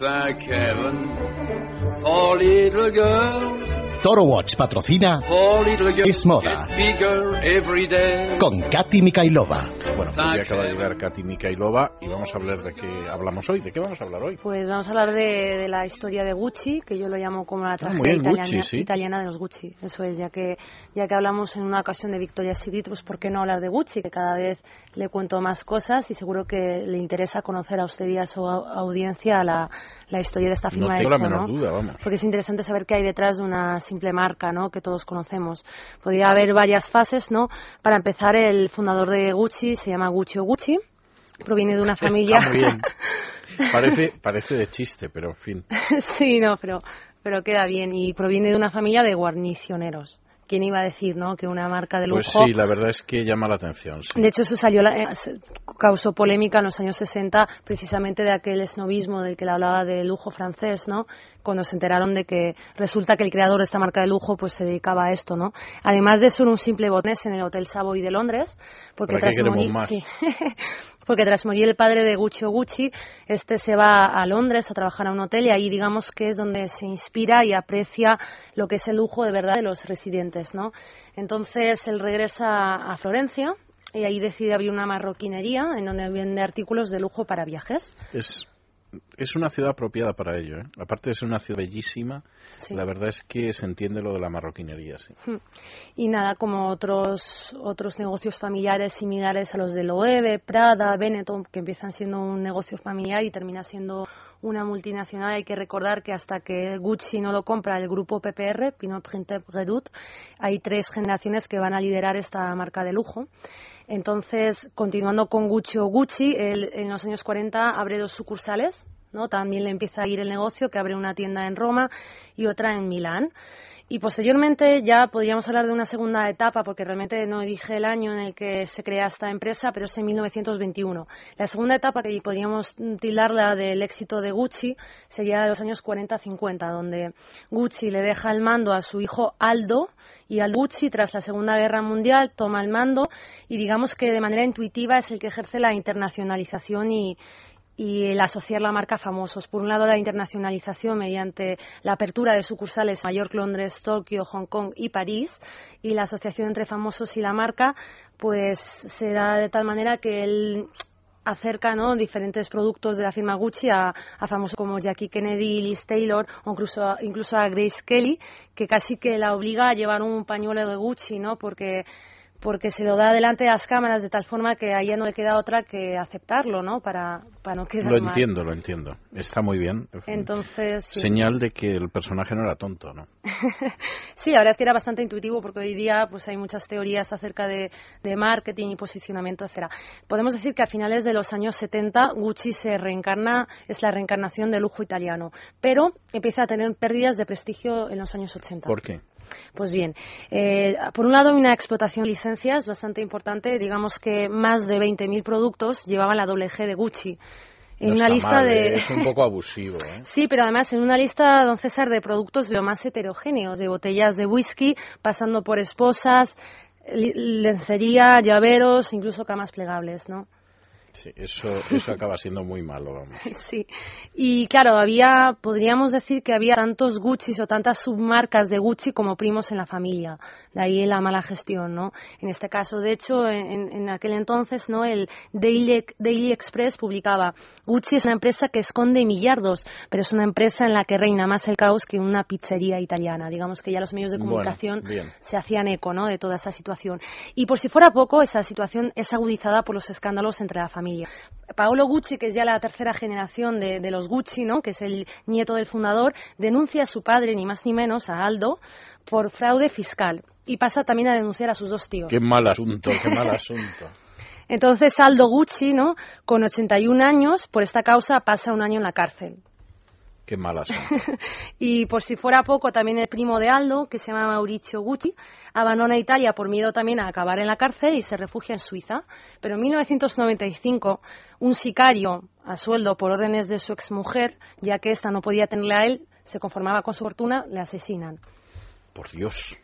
Thank heaven for little girls, Toro Watch patrocina. Es moda. con Katy Mikailova. Bueno, pues ya acaba de llegar Katy Mikailova y vamos a hablar de qué hablamos hoy. ¿De qué vamos a hablar hoy? Pues vamos a hablar de, de la historia de Gucci, que yo lo llamo como la Ah, tragedia bien, italiana, Gucci, sí. italiana de los Gucci. Eso es, ya que ya que hablamos en una ocasión de Victoria's Secret, pues ¿por qué no hablar de Gucci? Que cada vez le cuento más cosas y seguro que le interesa conocer a usted y a su au- audiencia la, la historia de esta No firma de tengo la lujo, menor ¿no? duda, vamos. Porque es interesante saber qué hay detrás de una simple marca, ¿no? Que todos conocemos. Podría haber varias fases, ¿no? Para empezar, el fundador de Gucci se llama Guccio Gucci. Proviene de una familia. Está muy bien. Parece, parece de chiste, pero en fin. sí, no, pero, pero queda bien. Y proviene de una familia de guarnicioneros. ¿Quién iba a decir, no? Que una marca de lujo. Pues sí, la verdad es que llama la atención. sí. De hecho, eso salió, la- eh, causó polémica en los años 60, precisamente de aquel esnovismo del que le hablaba de lujo francés, ¿no? Cuando se enteraron de que resulta que el creador de esta marca de lujo, pues se dedicaba a esto, ¿no? Además de ser un simple botés en el Hotel Savoy de Londres, porque ¿Para qué tras morir, más? sí. porque tras morir el padre de Guccio Gucci, este se va a Londres a trabajar a un hotel y ahí digamos que es donde se inspira y aprecia lo que es el lujo de verdad de los residentes, ¿no? Entonces él regresa a Florencia y ahí decide abrir una marroquinería en donde vende artículos de lujo para viajes. Es, es una ciudad apropiada para ello. ¿eh? Aparte de ser una ciudad bellísima, Sí. la verdad es que se entiende lo de la marroquinería. Sí. Y nada, como otros, otros negocios familiares similares a los de Loewe, Prada, Benetton, que empiezan siendo un negocio familiar y termina siendo una multinacional. Hay que recordar que hasta que Gucci no lo compra el grupo PPR, Pinot Printemps Redoute, hay tres generaciones que van a liderar esta marca de lujo. Entonces, continuando con Gucci o Gucci, en los años 40 abre dos sucursales, ¿no? También le empieza a ir el negocio, que abre una tienda en Roma y otra en Milán. Y posteriormente ya podríamos hablar de una segunda etapa, porque realmente no dije el año en el que se crea esta empresa, pero es en 1921. La segunda etapa, que podríamos tildarla del éxito de Gucci, sería de los años 40-50, donde Gucci le deja el mando a su hijo Aldo, y Aldo Gucci, tras la Segunda Guerra Mundial, toma el mando y digamos que de manera intuitiva es el que ejerce la internacionalización y, y el asociar la marca a famosos. Por un lado, la internacionalización mediante la apertura de sucursales en York, Londres, Tokio, Hong Kong y París, y la asociación entre famosos y la marca, pues se da de tal manera que él acerca ¿no? diferentes productos de la firma Gucci a, a famosos como Jackie Kennedy, Liz Taylor o incluso, incluso a Grace Kelly, que casi que la obliga a llevar un pañuelo de Gucci, ¿no? porque porque se lo da delante de las cámaras de tal forma que a ella no le queda otra que aceptarlo, ¿no? Para, para no quedar Lo mal. entiendo, lo entiendo. Está muy bien. Entonces, sí. Señal de que el personaje no era tonto, ¿no? Sí, la verdad es que era bastante intuitivo porque hoy día pues hay muchas teorías acerca de, de marketing y posicionamiento, etcétera. Podemos decir que a finales de los años 70 Gucci se reencarna, es la reencarnación del lujo italiano, pero empieza a tener pérdidas de prestigio en los años 80. ¿Por qué? Pues bien, eh, por un lado, una explotación de licencias bastante importante. Digamos que más de 20.000 productos llevaban la doble G de Gucci. En No una está lista mal, de. ¿eh? Es un poco abusivo, ¿eh? Sí, pero además en una lista, don César, de productos de lo más heterogéneos, de botellas de whisky, pasando por esposas, lencería, llaveros, incluso camas plegables, ¿no? Sí, eso, eso acaba siendo muy malo, vamos. Sí. Y claro, había, podríamos decir que había tantos Gucci o tantas submarcas de Gucci como primos en la familia. De ahí la mala gestión, ¿no? En este caso, de hecho, en, en aquel entonces, ¿no? El Daily, Daily Express publicaba Gucci es una empresa que esconde millardos, pero es una empresa en la que reina más el caos que una pizzería italiana. Digamos que ya los medios de Bueno, comunicación bien. se hacían eco, ¿no? De toda esa situación. Y por si fuera poco, esa situación es agudizada por los escándalos entre la familia. Paolo Gucci, que es ya la tercera generación de, de los Gucci, ¿no? que es el nieto del fundador, denuncia a su padre, ni más ni menos, a Aldo, por fraude fiscal. Y pasa también a denunciar a sus dos tíos. Qué mal asunto, qué mal asunto. Entonces Aldo Gucci, ¿no? con 81 años, por esta causa pasa un año en la cárcel. Qué mal asunto. Y por si fuera poco, también el primo de Aldo, que se llama Mauricio Gucci, abandona Italia por miedo también a acabar en la cárcel y se refugia en Suiza. Pero en 1995, un sicario a sueldo por órdenes de su exmujer, ya que ésta no podía tenerle a él, se conformaba con su fortuna, le asesinan. Por Dios.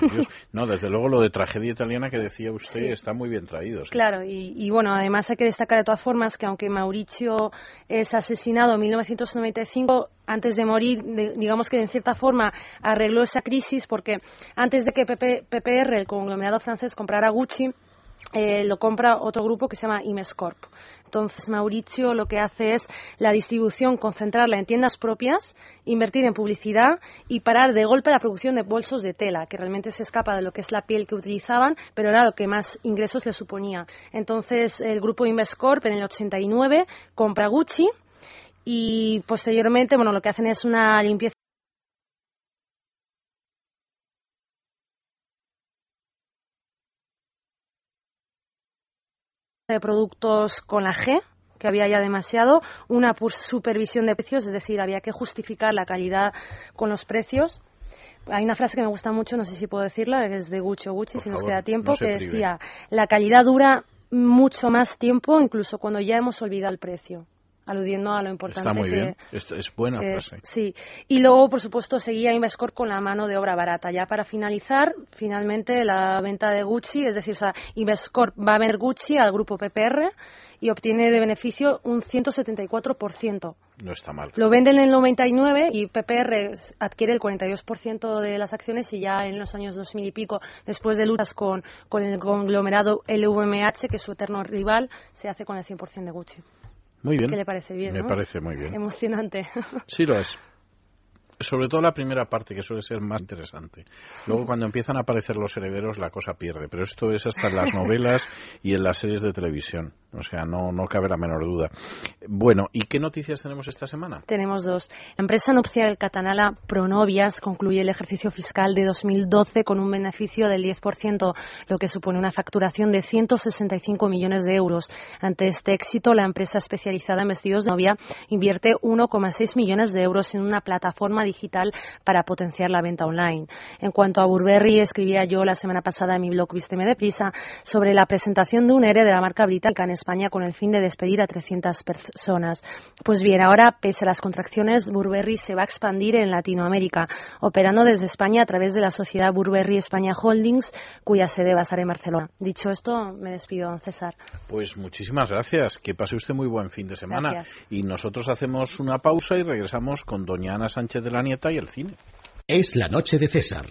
Por Dios. No, desde luego lo de tragedia italiana que decía usted Sí. está muy bien traído. sí. Claro, y, y bueno, además hay que destacar de todas formas que aunque Mauricio es asesinado en 1995, antes de morir, de- digamos que en cierta forma arregló esa crisis porque antes de que PP PPR, el conglomerado francés, comprara Gucci, eh, lo compra otro grupo que se llama Imescorp. Entonces Mauricio lo que hace es la distribución, concentrarla en tiendas propias, invertir en publicidad y parar de golpe la producción de bolsos de tela, que realmente se escapa de lo que es la piel que utilizaban, pero era lo que más ingresos le suponía. Entonces el grupo Imescorp en el 89 compra Gucci y posteriormente, bueno, lo que hacen es una limpieza de productos con la G, que había ya demasiado, una supervisión de precios, es decir, había que justificar la calidad con los precios. Hay una frase que me gusta mucho, no sé si puedo decirla, que es de Gucci o Gucci, Por si nos queda tiempo, no que prive. decía, la calidad dura mucho más tiempo, incluso cuando ya hemos olvidado el precio, aludiendo a lo importante Está muy que, bien. Es, es buena que frase. es- sí. Y luego, por supuesto, seguía Invescor con la mano de obra barata. Ya para finalizar, finalmente la venta de Gucci, es decir, o sea, Invescor va a vender Gucci al grupo PPR y obtiene de beneficio un 174%. No está mal. Lo venden en el 99 y PPR adquiere el 42% de las acciones y ya en los años 2000 y pico, después de luchas con, con el conglomerado LVMH, que es su eterno rival, se hace con el 100% de Gucci. Muy bien. ¿Qué le parece bien? Me no? parece muy bien. Emocionante. Sí lo es. Sobre todo la primera parte, que suele ser más interesante. Luego, cuando empiezan a aparecer los herederos, la cosa pierde. Pero esto es hasta en las novelas y en las series de televisión. O sea, no, no cabe la menor duda. Bueno, ¿y qué noticias tenemos esta semana? Tenemos dos. La empresa nupcial catalana Pronovias concluye el ejercicio fiscal de 2012 con un beneficio del 10%, lo que supone una facturación de 165 millones de euros. Ante este éxito, la empresa especializada en vestidos de novia invierte 1,6 millones de euros en una plataforma digital para potenciar la venta online. En cuanto a Burberry, escribía yo la semana pasada en mi blog Vísteme Deprisa sobre la presentación de un ERE de la marca británica en España con el fin de despedir a 300 personas. Pues bien, ahora, pese a las contracciones, Burberry se va a expandir en Latinoamérica, operando desde España a través de la sociedad Burberry España Holdings, cuya sede va a estar en Barcelona. Dicho esto, me despido, don César. Pues muchísimas gracias. Que pase usted muy buen fin de semana. Gracias. Y nosotros hacemos una pausa y regresamos con doña Ana Sánchez de la Nieta y el cine. Es la noche de César.